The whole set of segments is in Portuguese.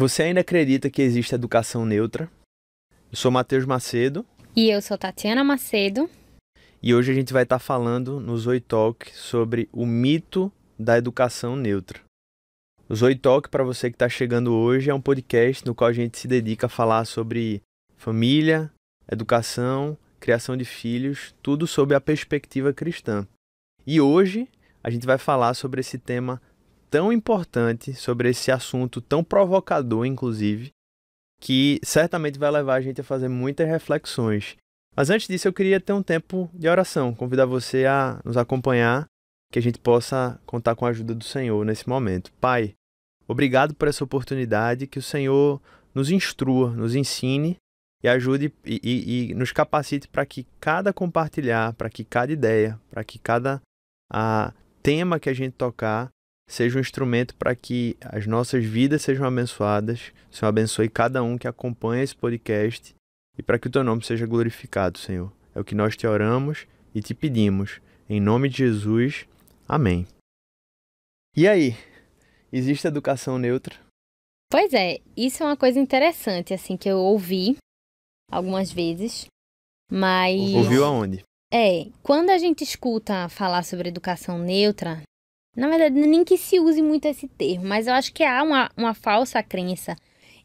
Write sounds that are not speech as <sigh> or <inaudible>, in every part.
Você ainda acredita que existe educação neutra? Eu sou Matheus Macedo. E eu sou Tatiana Macedo. E hoje a gente vai estar falando no Zoe Talk sobre o mito da educação neutra. O Zoe Talk, para você que está chegando hoje, é um podcast no qual a gente se dedica a falar sobre família, educação, criação de filhos, tudo sob a perspectiva cristã. E hoje a gente vai falar sobre esse tema tão importante, sobre esse assunto tão provocador, inclusive, que certamente vai levar a gente a fazer muitas reflexões. Mas antes disso, eu queria ter um tempo de oração, convidar você a nos acompanhar, que a gente possa contar com a ajuda do Senhor nesse momento. Pai, obrigado por essa oportunidade, que o Senhor nos instrua, nos ensine e ajude e, e, e nos capacite para que cada compartilhar, para que cada ideia, para que cada a, tema que a gente tocar seja um instrumento para que as nossas vidas sejam abençoadas. O Senhor abençoe cada um que acompanha esse podcast e para que o teu nome seja glorificado, Senhor. É o que nós te oramos e te pedimos. Em nome de Jesus. Amém. E aí? Existe educação neutra? Pois é, isso é uma coisa interessante, assim, que eu ouvi algumas vezes, mas... Ouviu aonde? É, quando a gente escuta falar sobre educação neutra, na verdade, nem que se use muito esse termo, mas eu acho que há uma, uma falsa crença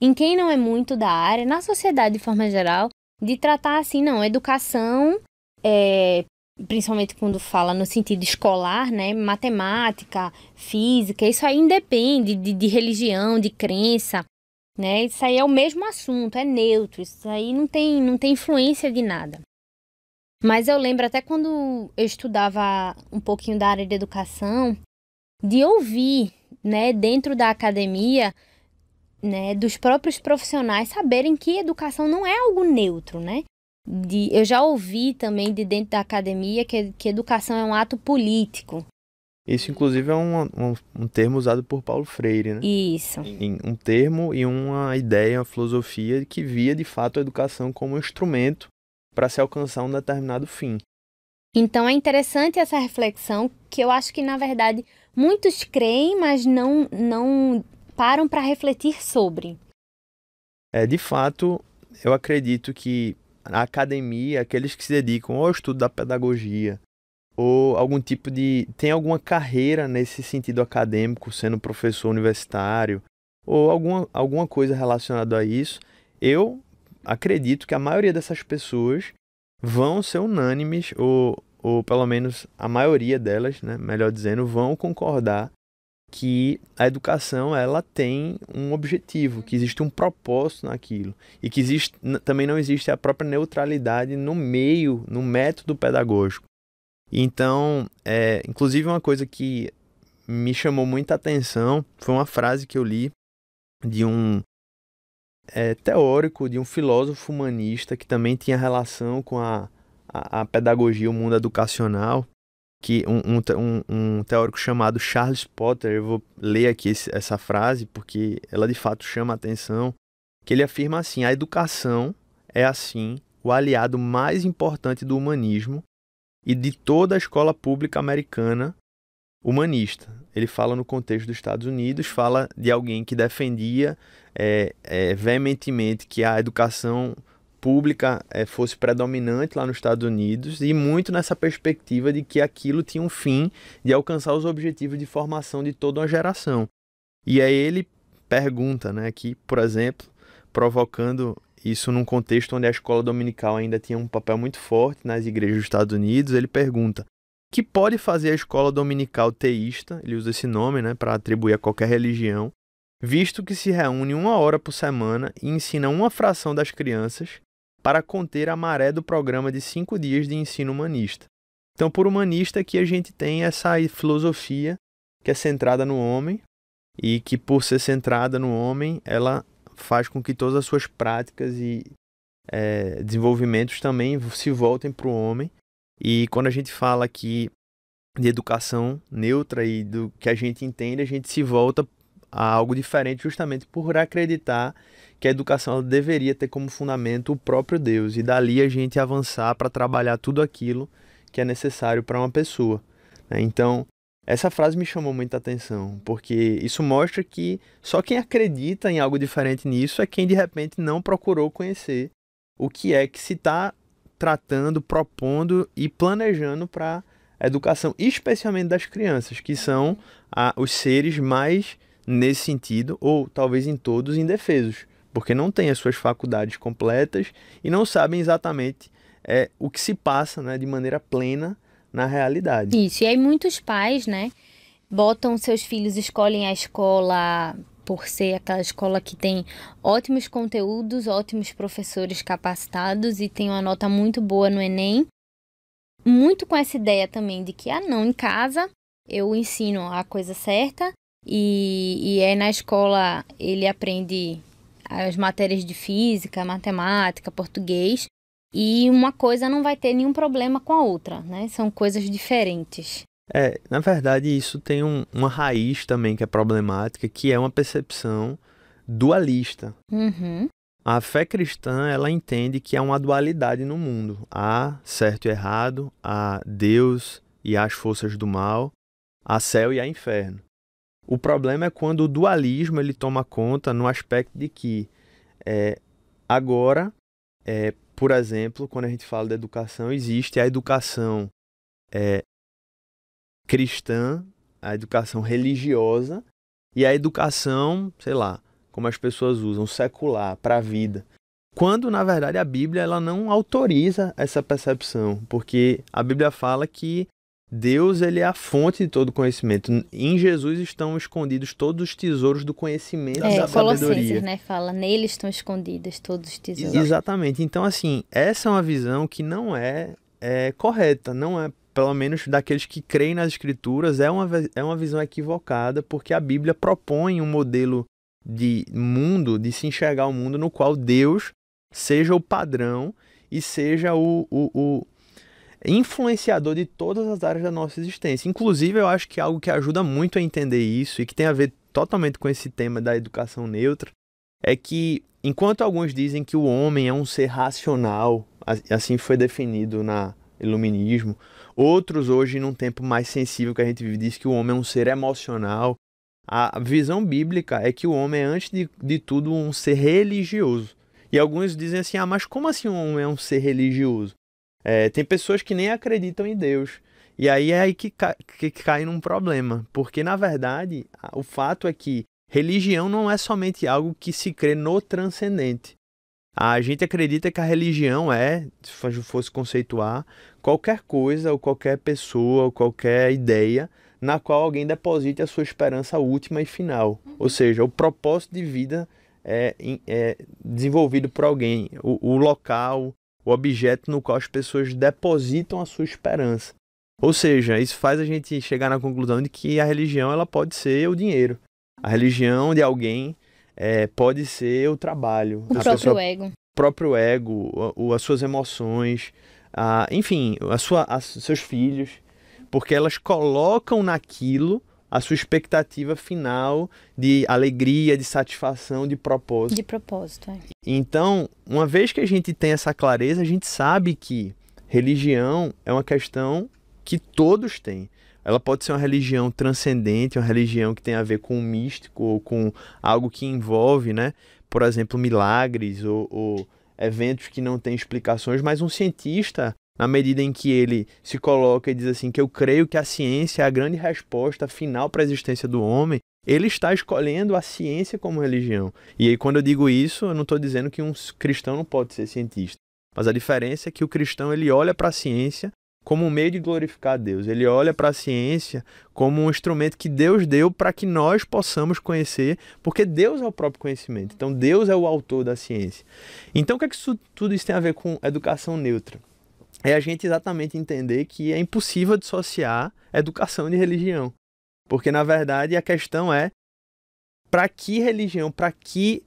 em quem não é muito da área, na sociedade de forma geral, de tratar assim, não, educação, é, principalmente quando fala no sentido escolar, né, matemática, física, isso aí independe de, de religião, de crença, né, isso aí é o mesmo assunto, é neutro, isso aí não tem, não tem influência de nada. Mas eu lembro até quando eu estudava um pouquinho da área de educação, de ouvir, né, dentro da academia, né, dos próprios profissionais saberem que educação não é algo neutro, né? De, eu já ouvi também de dentro da academia que, que educação é um ato político. Isso, inclusive, é um, um, um termo usado por Paulo Freire, né? Isso. Um termo e uma ideia, uma filosofia que via, de fato, a educação como um instrumento para se alcançar um determinado fim. Então, é interessante essa reflexão que eu acho que, na verdade, Muitos creem, mas não, não param para refletir sobre. É, de fato, eu acredito que a academia, aqueles que se dedicam ao estudo da pedagogia, ou algum tipo de. tem alguma carreira nesse sentido acadêmico, sendo professor universitário, ou alguma, alguma coisa relacionada a isso, eu acredito que a maioria dessas pessoas vão ser unânimes ou ou pelo menos a maioria delas, né, melhor dizendo, vão concordar que a educação ela tem um objetivo, que existe um propósito naquilo e que existe, também não existe a própria neutralidade no meio, no método pedagógico. Então, é, inclusive uma coisa que me chamou muita atenção foi uma frase que eu li de um é, teórico, de um filósofo humanista que também tinha relação com a a, pedagogia, o mundo educacional, que um, um, um, teórico chamado Charles Potter, eu vou ler aqui esse, essa frase porque ela de fato chama a atenção, que ele afirma assim: a educação é assim o aliado mais importante do humanismo e de toda a escola pública americana humanista. Ele fala no contexto dos Estados Unidos, fala de alguém que defendia é, é, veementemente que a educação pública é, fosse predominante lá nos Estados Unidos e muito nessa perspectiva de que aquilo tinha um fim de alcançar os objetivos de formação de toda uma geração. E aí ele pergunta, né, que, por exemplo, provocando isso num contexto onde a escola dominical ainda tinha um papel muito forte nas igrejas dos Estados Unidos, ele pergunta: que pode fazer a escola dominical teísta, ele usa esse nome, né, para atribuir a qualquer religião, visto que se reúne uma hora por semana e ensina uma fração das crianças para conter a maré do programa de cinco dias de ensino humanista. Então, por humanista que a gente tem essa filosofia que é centrada no homem e que, por ser centrada no homem, ela faz com que todas as suas práticas e é, desenvolvimentos também se voltem para o homem. E quando a gente fala aqui de educação neutra e do que a gente entende, a gente se volta a algo diferente justamente por acreditar que a educação deveria ter como fundamento o próprio Deus e dali a gente avançar para trabalhar tudo aquilo que é necessário para uma pessoa. Né? Então, Essa frase me chamou muita atenção, porque isso mostra que só quem acredita em algo diferente nisso é quem de repente não procurou conhecer o que é que se está tratando, propondo e planejando para a educação, especialmente das crianças, que são a, os seres mais, nesse sentido, ou talvez em todos, indefesos, porque não têm as suas faculdades completas e não sabem exatamente é, o que se passa né, de maneira plena na realidade. Isso, e aí muitos pais, né, botam seus filhos, escolhem a escola por ser aquela escola que tem ótimos conteúdos, ótimos professores capacitados e tem uma nota muito boa no Enem. Muito com essa ideia também de que, ah, não, em casa eu ensino a coisa certa e, e é na escola ele aprende as matérias de física, matemática, português e uma coisa não vai ter nenhum problema com a outra, né? São coisas diferentes. É, na verdade, isso tem um, uma raiz também que é problemática, que é uma percepção dualista. Uhum. A fé cristã, ela entende que há uma dualidade no mundo. Há certo e errado, há Deus e as forças do mal, há céu e há inferno. O problema é quando o dualismo ele toma conta no aspecto de que é, agora é, por exemplo, quando a gente fala da educação, existe a educação é, cristã, a educação religiosa e a educação, sei lá, como as pessoas usam, secular, para a vida. Quando, na verdade, a Bíblia ela não autoriza essa percepção, porque a Bíblia fala que Deus ele é a fonte de todo conhecimento. Em Jesus estão escondidos todos os tesouros do conhecimento é, da sabedoria. né? Fala, nele estão escondidos todos os tesouros. Exatamente. Então, assim, essa é uma visão que não é, é correta, não é, pelo menos daqueles que creem nas escrituras, é uma, é uma visão equivocada, porque a Bíblia propõe um modelo de mundo, de se enxergar o um mundo no qual Deus seja o padrão e seja o, o, o influenciador de todas as áreas da nossa existência. Inclusive, eu acho que algo que ajuda muito a entender isso e que tem a ver totalmente com esse tema da educação neutra é que, enquanto alguns dizem que o homem é um ser racional, assim foi definido na iluminismo, outros hoje, num tempo mais sensível que a gente vive, diz que o homem é um ser emocional. A visão bíblica é que o homem é, antes de, de tudo, um ser religioso. E alguns dizem assim: ah, mas como assim um homem é um ser religioso? É, tem pessoas que nem acreditam em Deus. E aí é aí que, ca que cai num problema. Porque, na verdade, o fato é que religião não é somente algo que se crê no transcendente. A gente acredita que a religião é, se fosse conceituar, qualquer coisa ou qualquer pessoa ou qualquer ideia na qual alguém deposite a sua esperança última e final. Ou seja, o propósito de vida é, é desenvolvido por alguém, o, o local, o objeto no qual as pessoas depositam a sua esperança. Ou seja, isso faz a gente chegar na conclusão de que a religião ela pode ser o dinheiro. A religião de alguém é, pode ser o trabalho. O próprio pessoa, ego. O próprio ego, o, as suas emoções, a, enfim, a sua, a, seus filhos. Porque elas colocam naquilo a sua expectativa final de alegria, de satisfação, de propósito. De propósito, é. Então, uma vez que a gente tem essa clareza, a gente sabe que religião é uma questão que todos têm. Ela pode ser uma religião transcendente, uma religião que tem a ver com o místico ou com algo que envolve, né? Por exemplo, milagres ou, ou eventos que não têm explicações, mas um cientista na medida em que ele se coloca e diz assim que eu creio que a ciência é a grande resposta final para a existência do homem, ele está escolhendo a ciência como religião. E aí quando eu digo isso, eu não estou dizendo que um cristão não pode ser cientista, mas a diferença é que o cristão ele olha para a ciência como um meio de glorificar Deus. Ele olha para a ciência como um instrumento que Deus deu para que nós possamos conhecer, porque Deus é o próprio conhecimento. Então Deus é o autor da ciência. Então o que é que isso, tudo isso tem a ver com educação neutra? É a gente exatamente entender que é impossível dissociar educação de religião. Porque, na verdade, a questão é para que religião, para que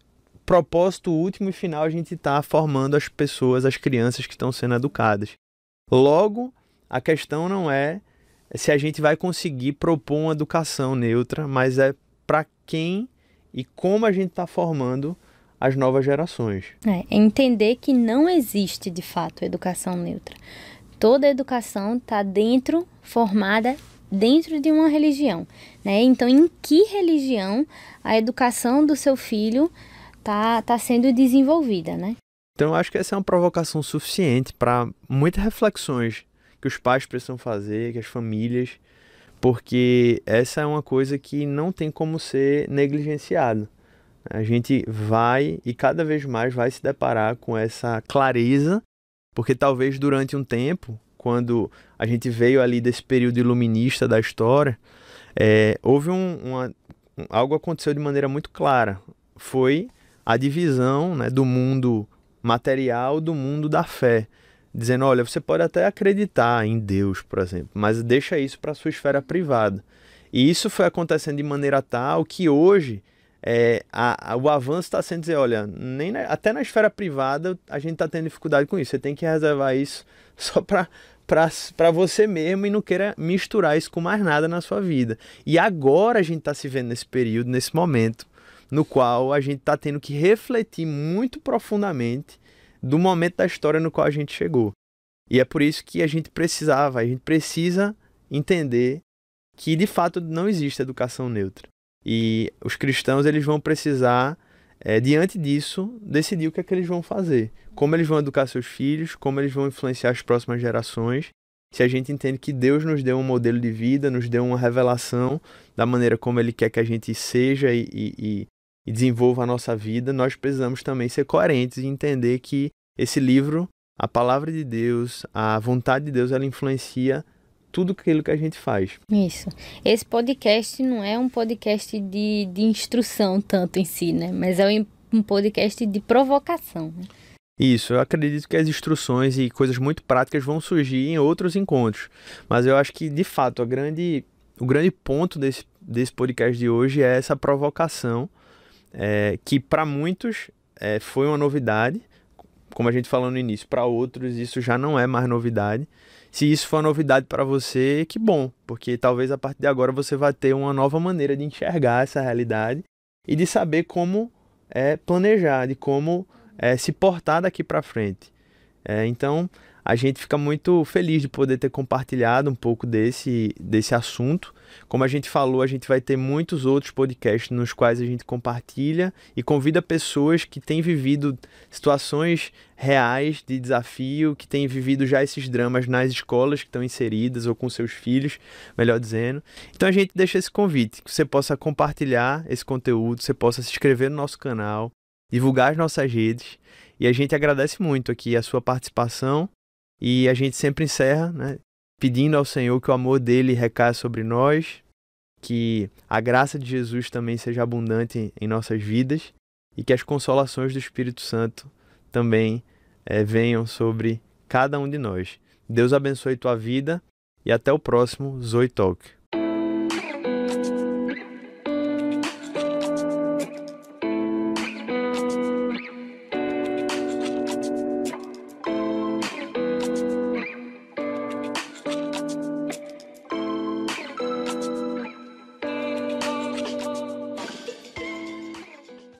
propósito último e final a gente está formando as pessoas, as crianças que estão sendo educadas. Logo, a questão não é se a gente vai conseguir propor uma educação neutra, mas é para quem e como a gente está formando as novas gerações. É, é entender que não existe de fato educação neutra. Toda educação está dentro, formada dentro de uma religião, né? Então, em que religião a educação do seu filho tá, tá sendo desenvolvida, né? Então, eu acho que essa é uma provocação suficiente para muitas reflexões que os pais precisam fazer, que as famílias, porque essa é uma coisa que não tem como ser negligenciada. A gente vai e cada vez mais vai se deparar com essa clareza, porque talvez durante um tempo, quando a gente veio ali desse período iluminista da história, é, houve um, uma, algo aconteceu de maneira muito clara. Foi a divisão né, do mundo material do mundo da fé. Dizendo, olha, você pode até acreditar em Deus, por exemplo, mas deixa isso para sua esfera privada. E isso foi acontecendo de maneira tal que hoje é, a, a, o avanço está sendo dizer, olha, nem na, até na esfera privada a gente está tendo dificuldade com isso. Você tem que reservar isso <laughs> só para você mesmo e não queira misturar isso com mais nada na sua vida. E agora a gente está se vendo nesse período, nesse momento, no qual a gente está tendo que refletir muito profundamente do momento da história no qual a gente chegou. E é por isso que a gente precisava, a gente precisa entender que de fato não existe educação neutra. E os cristãos eles vão precisar, é, diante disso, decidir o que é que eles vão fazer. Como eles vão educar seus filhos, como eles vão influenciar as próximas gerações. Se a gente entende que Deus nos deu um modelo de vida, nos deu uma revelação da maneira como Ele quer que a gente seja e, e, e desenvolva a nossa vida, nós precisamos também ser coerentes e entender que esse livro, a palavra de Deus, a vontade de Deus, ela influencia tudo aquilo que a gente faz. Isso. Esse podcast não é um podcast de, de instrução tanto em si, né? Mas é um podcast de provocação. Né? Isso, eu acredito que as instruções e coisas muito práticas vão surgir em outros encontros. Mas eu acho que, de fato, a grande, o grande ponto desse, desse podcast de hoje é essa provocação, é, que para muitos é, foi uma novidade. Como a gente falou no início, para outros isso já não é mais novidade. Se isso for novidade para você, que bom, porque talvez a partir de agora você vai ter uma nova maneira de enxergar essa realidade e de saber como é, planejar, de como é, se portar daqui para frente. É, então, a gente fica muito feliz de poder ter compartilhado um pouco desse, desse assunto. Como a gente falou, a gente vai ter muitos outros podcasts nos quais a gente compartilha e convida pessoas que têm vivido situações reais de desafio, que têm vivido já esses dramas nas escolas que estão inseridas ou com seus filhos, melhor dizendo. Então a gente deixa esse convite, que você possa compartilhar esse conteúdo, você possa se inscrever no nosso canal, divulgar as nossas redes. E a gente agradece muito aqui a sua participação e a gente sempre encerra, né, pedindo ao Senhor que o amor dele recaia sobre nós, que a graça de Jesus também seja abundante em nossas vidas e que as consolações do Espírito Santo também é, venham sobre cada um de nós. Deus abençoe tua vida e até o próximo Zoe Talk.